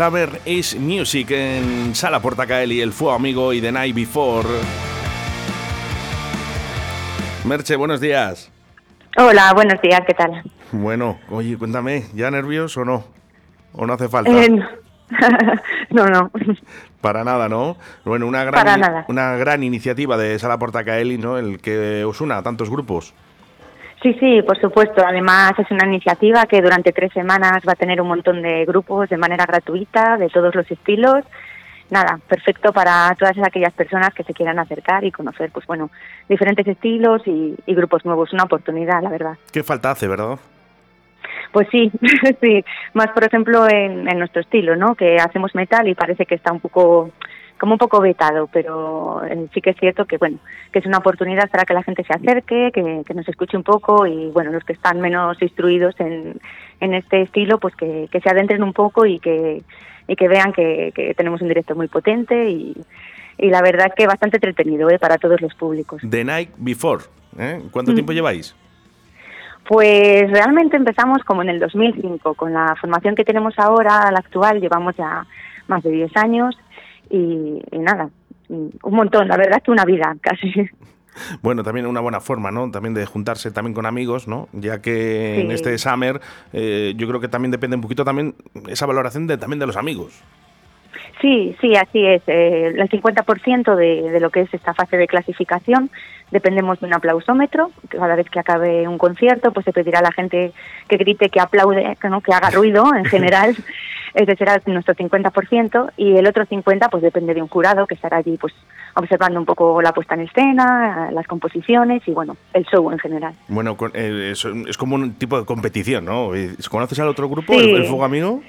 Saber is Music en Sala Portacaeli, El Fuego Amigo y The Night Before. Merche, buenos días. Hola, buenos días, ¿qué tal? Bueno, oye, cuéntame, ¿ya nervioso o no? ¿O no hace falta? Eh, no, no. Para nada, ¿no? Bueno, una gran, una gran iniciativa de Sala Portacaeli, ¿no? El que os una a tantos grupos. Sí, sí, por supuesto. Además es una iniciativa que durante tres semanas va a tener un montón de grupos de manera gratuita, de todos los estilos. Nada, perfecto para todas aquellas personas que se quieran acercar y conocer, pues bueno, diferentes estilos y, grupos nuevos. Una oportunidad, la verdad. ¿Qué falta hace, verdad? Pues sí, sí. Más, por ejemplo, en, en nuestro estilo, ¿no? Que hacemos metal y parece que está un poco como un poco vetado, pero eh, sí que es cierto que bueno, que es una oportunidad para que la gente se acerque, que, nos escuche un poco y bueno, los que están menos instruidos en, en este estilo, pues que, se adentren un poco y que, y que vean que, tenemos un directo muy potente y, y la verdad que bastante entretenido ¿eh? para todos los públicos. The Night Before, ¿eh? ¿cuánto tiempo lleváis? Pues realmente empezamos como en el 2005, con la formación que tenemos ahora, la actual, llevamos ya más de 10 años y, nada, un montón, la verdad que una vida casi. Bueno, también una buena forma, ¿no? También de juntarse también con amigos, ¿no? Ya que en este summer eh, yo creo que también depende un poquito también esa valoración de, también de los amigos. Sí, sí, así es. Eh, el 50% de, de lo que es esta fase de clasificación dependemos de un aplausómetro. Cada vez que acabe un concierto, pues se pedirá a la gente que grite, que aplaude, que, ¿no? que haga ruido en general. Ese será nuestro 50% y el otro 50% pues depende de un jurado que estará allí pues observando un poco la puesta en escena, las composiciones y bueno, el show en general. Bueno, eh, es, como un tipo de competición, ¿no? ¿Conoces al otro grupo, el, Fuego Amigo?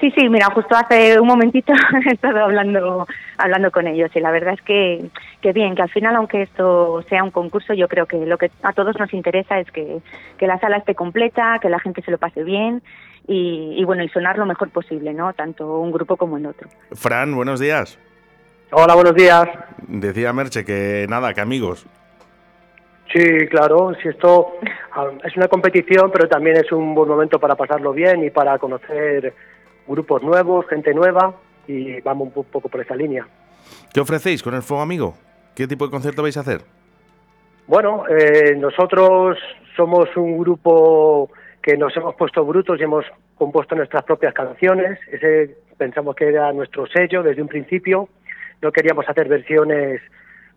Sí, sí, mira, justo hace un momentito he estado hablando, hablando con ellos y la verdad es que, que bien, que al final aunque esto sea un concurso, yo creo que lo que a todos nos interesa es que, que la sala esté completa, que la gente se lo pase bien y, bueno, y sonar lo mejor posible, ¿no? Tanto un grupo como el otro. Fran, buenos días. Hola, buenos días. Decía Merche que nada, que amigos. Sí, claro, si esto ah, es una competición, pero también es un buen momento para pasarlo bien y para conocer grupos nuevos, gente nueva y vamos un poco por esa línea. ¿Qué ofrecéis con el Fuego Amigo? ¿Qué tipo de concierto vais a hacer? Bueno, eh, nosotros somos un grupo que nos hemos puesto brutos y hemos compuesto nuestras propias canciones. Ese pensamos que era nuestro sello desde un principio. No queríamos hacer versiones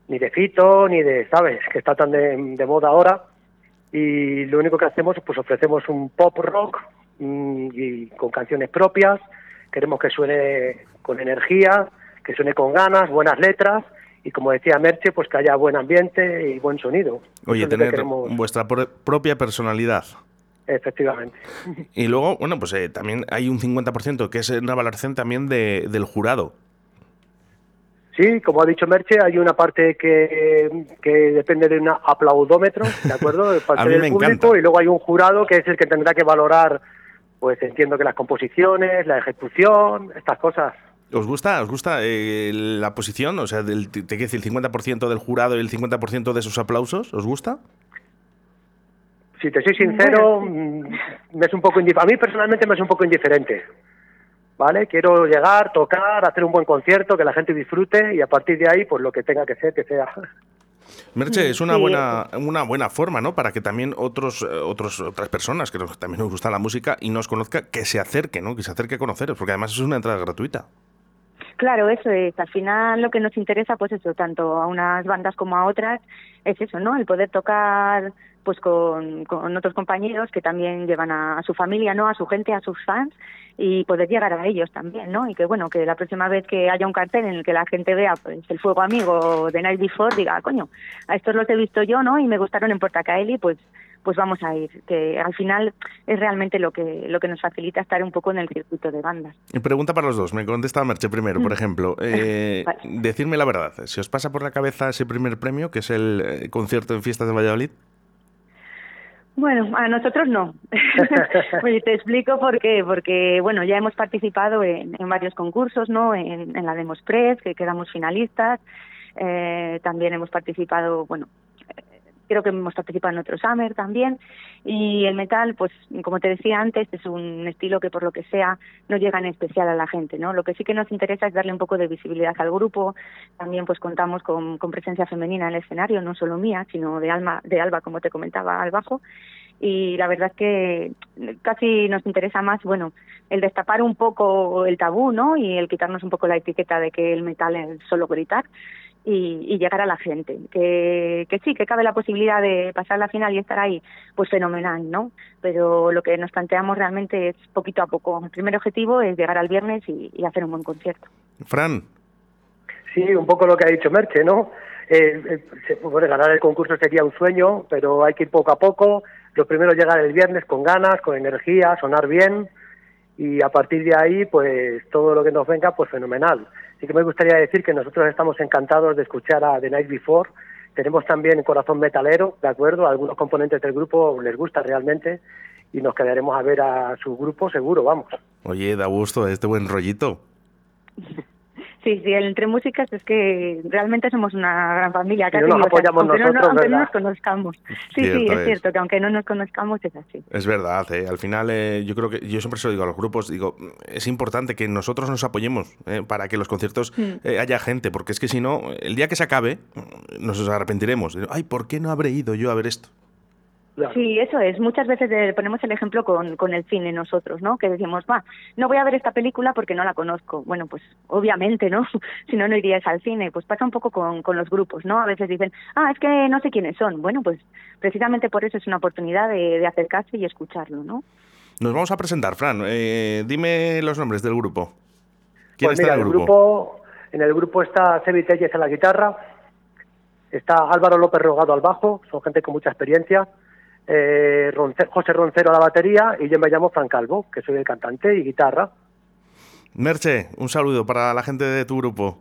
ni de Fito, ni de, ¿sabes?, que está tan de, de moda ahora. Y lo único que hacemos, pues ofrecemos un pop rock y con canciones propias. Queremos que suene con energía, que suene con ganas, buenas letras y como decía Merche, pues que haya buen ambiente y buen sonido. Oye, tener vuestra propia personalidad. Efectivamente. Y luego, bueno, pues eh, también hay un 50% que es una valoración también de, del jurado. Sí, como ha dicho Merche, hay una parte que, que depende de un aplaudómetro, ¿de acuerdo? De parte del público, y luego hay un jurado que es el que tendrá que valorar pues entiendo que las composiciones, la ejecución, estas cosas. ¿Os gusta, os gusta eh, la posición? O sea, del, te, te, el 50% del jurado y el 50% de esos aplausos, ¿os gusta? Si te soy sincero, mm, me es un poco a mí personalmente me es un poco indiferente. ¿Vale? Quiero llegar, tocar, hacer un buen concierto, que la gente disfrute y a partir de ahí, pues lo que tenga que ser, que sea. Merche, es una buena, una buena forma, ¿no? Para que también otros, eh, otros, otras personas que también nos gusta la música y nos conozca, que se acerque, ¿no? Que se acerque a conoceros, porque además es una entrada gratuita. Claro, eso es. Al final lo que nos interesa, pues eso, tanto a unas bandas como a otras, es eso, ¿no? El poder tocar pues con, con otros compañeros que también llevan a, su familia, ¿no? A su gente, a sus fans y poder llegar a ellos también, ¿no? Y que bueno, que la próxima vez que haya un cartel en el que la gente vea pues el fuego amigo de Night Before, diga, coño, a estos los he visto yo, ¿no? Y me gustaron en Portacaeli, pues pues vamos a ir, que al final es realmente lo que lo que nos facilita estar un poco en el circuito de bandas. Pregunta para los dos, me contesta Merche primero, por mm. ejemplo, eh, decirme la verdad, ¿se os pasa por la cabeza ese primer premio, que es el eh, concierto en Fiestas de Valladolid? Bueno, a nosotros no. te explico por qué. Porque, bueno, ya hemos participado en, varios concursos, ¿no? En, en la Demos Press, que quedamos finalistas. Eh, también hemos participado, bueno, creo que hemos participado en otro Summer también. Y el metal, pues como te decía antes, es un estilo que por lo que sea no llega en especial a la gente, ¿no? Lo que sí que nos interesa es darle un poco de visibilidad al grupo. También pues contamos con, con presencia femenina en el escenario, no solo mía, sino de Alma, de Alba, como te comentaba, al bajo y la verdad es que casi nos interesa más, bueno, el destapar un poco el tabú, ¿no? Y el quitarnos un poco la etiqueta de que el metal es solo gritar, y, llegar a la gente. Que, que sí, que cabe la posibilidad de pasar la final y estar ahí, pues fenomenal, ¿no? Pero lo que nos planteamos realmente es poquito a poco. El primer objetivo es llegar al viernes y, hacer un buen concierto. Fran. Sí, un poco lo que ha dicho Merche, ¿no? Eh, eh bueno, ganar el concurso sería un sueño, pero hay que ir poco a poco. Lo primero llegar el viernes con ganas, con energía, sonar bien y a partir de ahí, pues todo lo que nos venga, pues fenomenal. Sí que me gustaría decir que nosotros estamos encantados de escuchar a The Night Before. Tenemos también corazón metalero, ¿de acuerdo? algunos componentes del grupo les gusta realmente y nos quedaremos a ver a su grupo seguro, vamos. Oye, da gusto este buen rollito. Sí, sí, entre músicas es que realmente somos una gran familia. Casi, nos apoyamos aunque nosotros, no, aunque no nos conozcamos. Sí, sí, es, cierto que aunque no nos conozcamos es así. Es verdad, ¿eh? al final eh, yo creo que, yo siempre se lo digo a los grupos, digo, es importante que nosotros nos apoyemos eh, para que los conciertos mm. eh, haya gente, porque es que si no, el día que se acabe, nos arrepentiremos. Ay, ¿por qué no habré ido yo a ver esto? Sí, eso es. Muchas veces eh, ponemos el ejemplo con, con el cine nosotros, ¿no? Que decimos, va, no voy a ver esta película porque no la conozco. Bueno, pues obviamente, ¿no? si no, no irías al cine. Pues pasa un poco con, con los grupos, ¿no? A veces dicen, ah, es que no sé quiénes son. Bueno, pues precisamente por eso es una oportunidad de, de acercarse y escucharlo, ¿no? Nos vamos a presentar, Fran. Eh, dime los nombres del grupo. ¿Quién pues está en el grupo? En el grupo está Sebi Telles a la guitarra, está Álvaro López Rogado al bajo, son gente con mucha experiencia eh, José Roncero a la batería y yo me llamo Fran Calvo, que soy el cantante y guitarra. Merche, un saludo para la gente de tu grupo.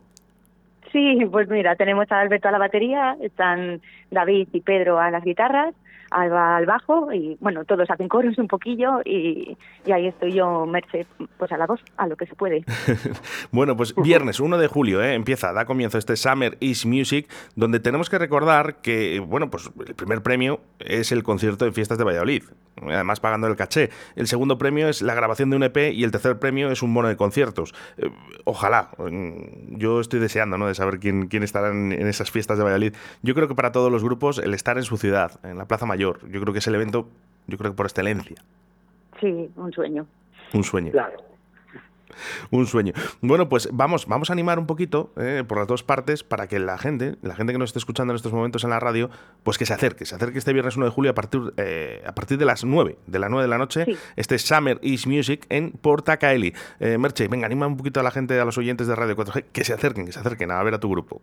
Sí, pues mira, tenemos a Alberto a la batería, están David y Pedro a las guitarras, Alba al bajo y bueno, todos hacen coros un poquillo y, ahí estoy yo, Merce, pues a la voz, a lo que se puede. bueno, pues viernes 1 de julio ¿eh? empieza, da comienzo este Summer is Music, donde tenemos que recordar que, bueno, pues el primer premio es el concierto de fiestas de Valladolid, además pagando el caché. El segundo premio es la grabación de un EP y el tercer premio es un bono de conciertos. Eh, ojalá, mm, yo estoy deseando ¿no? de saber quién, quién estará en, en esas fiestas de Valladolid. Yo creo que para todos los grupos el estar en su ciudad, en la Plaza Mayor, yo creo que es el evento, yo creo que por excelencia. Sí, un sueño. Un sueño. Claro. Un sueño. Bueno, pues vamos, vamos a animar un poquito eh, por las dos partes para que la gente, la gente que nos esté escuchando en estos momentos en la radio, pues que se acerque, se acerque este viernes 1 de julio a partir, eh, a partir de las 9, de las 9 de la noche, este Summer is Music en Portacaeli. Eh, Merche, venga, anima un poquito a la gente, a los oyentes de Radio 4G, que se acerquen, que se acerquen a ver a tu grupo.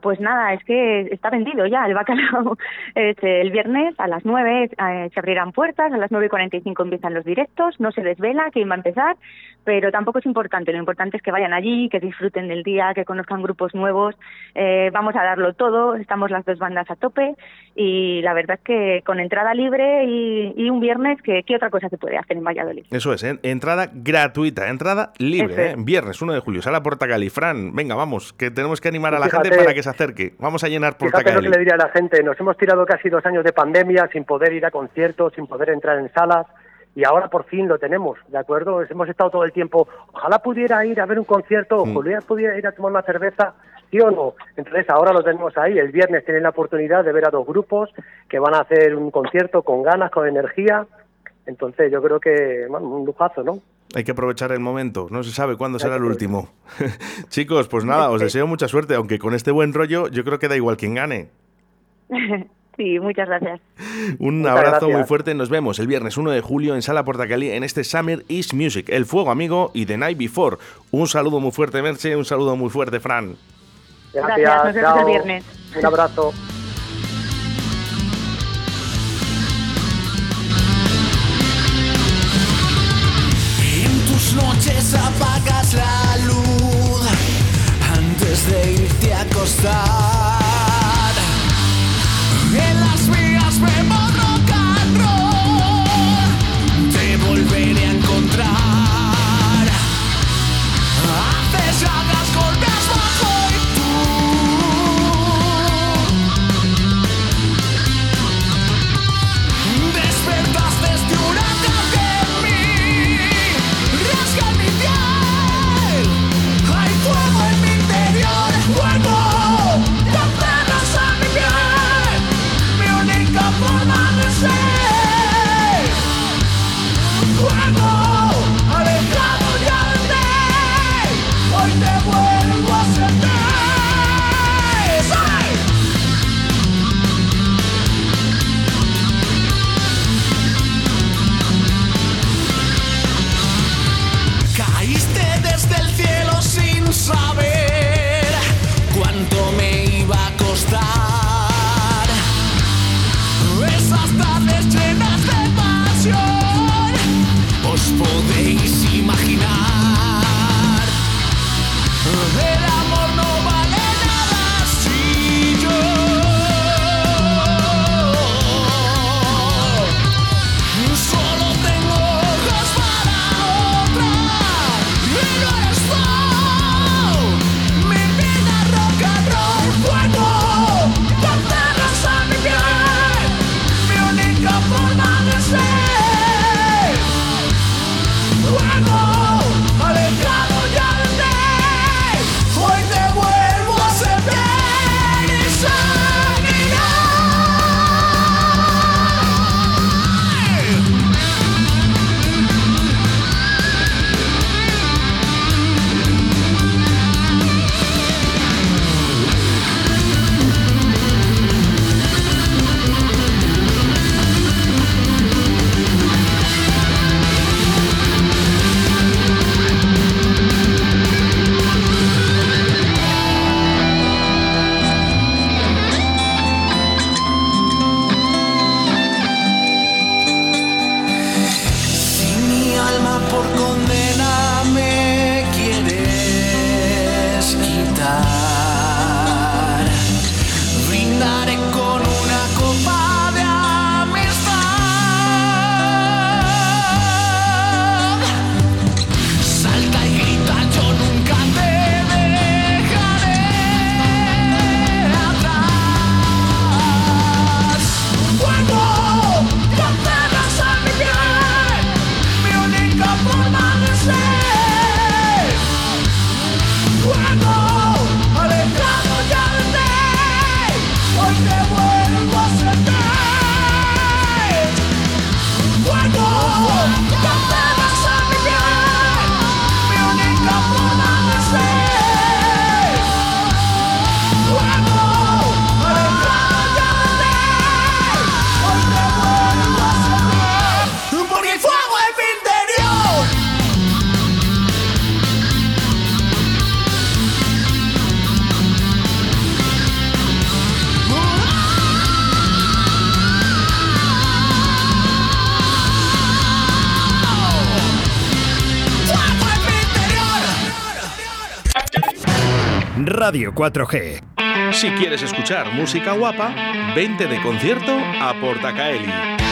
Pues nada, es que está vendido ya el bacalao. el viernes a las 9 eh, se abrirán puertas, a las 9 y 45 empiezan los directos, no se desvela quién va a empezar, pero tampoco es importante. Lo importante es que vayan allí, que disfruten del día, que conozcan grupos nuevos. Eh, vamos a darlo todo, estamos las dos bandas a tope y la verdad es que con entrada libre y, un viernes, ¿qué, ¿qué, otra cosa se puede hacer en Valladolid? Eso es, ¿eh? entrada gratuita, entrada libre, ¿eh? viernes 1 de julio, sala Porta Fran, venga, vamos, que tenemos que animar a la gente para que se acerque. Vamos a llenar Porta lo que le diría a la gente, nos hemos tirado casi dos años de pandemia sin poder ir a conciertos, sin poder entrar en salas y ahora por fin lo tenemos, ¿de acuerdo? Hemos estado todo el tiempo, ojalá pudiera ir a ver un concierto, mm. ojalá pudiera ir a tomar una cerveza, ¿sí o no? Entonces ahora lo tenemos ahí, el viernes tienen la oportunidad de ver a dos grupos que van a hacer un concierto con ganas, con energía, entonces yo creo que, bueno, un lujazo, ¿no? Hay que aprovechar el momento. No se sabe cuándo será el último. Chicos, pues nada, os deseo mucha suerte, aunque con este buen rollo yo creo que da igual quien gane. Sí, muchas gracias. Un abrazo muy fuerte. Nos vemos el viernes 1 de julio en Sala Portacali en este Summer is Music, El Fuego Amigo y The Night Before. Un saludo muy fuerte, Merche. Un saludo muy fuerte, Fran. Gracias, nos vemos el viernes. Un abrazo. En tus noches apagas la luz antes de irte a acostar. En las Radio 4G. Si quieres escuchar música guapa, vente de concierto a Portacaeli.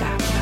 Scott.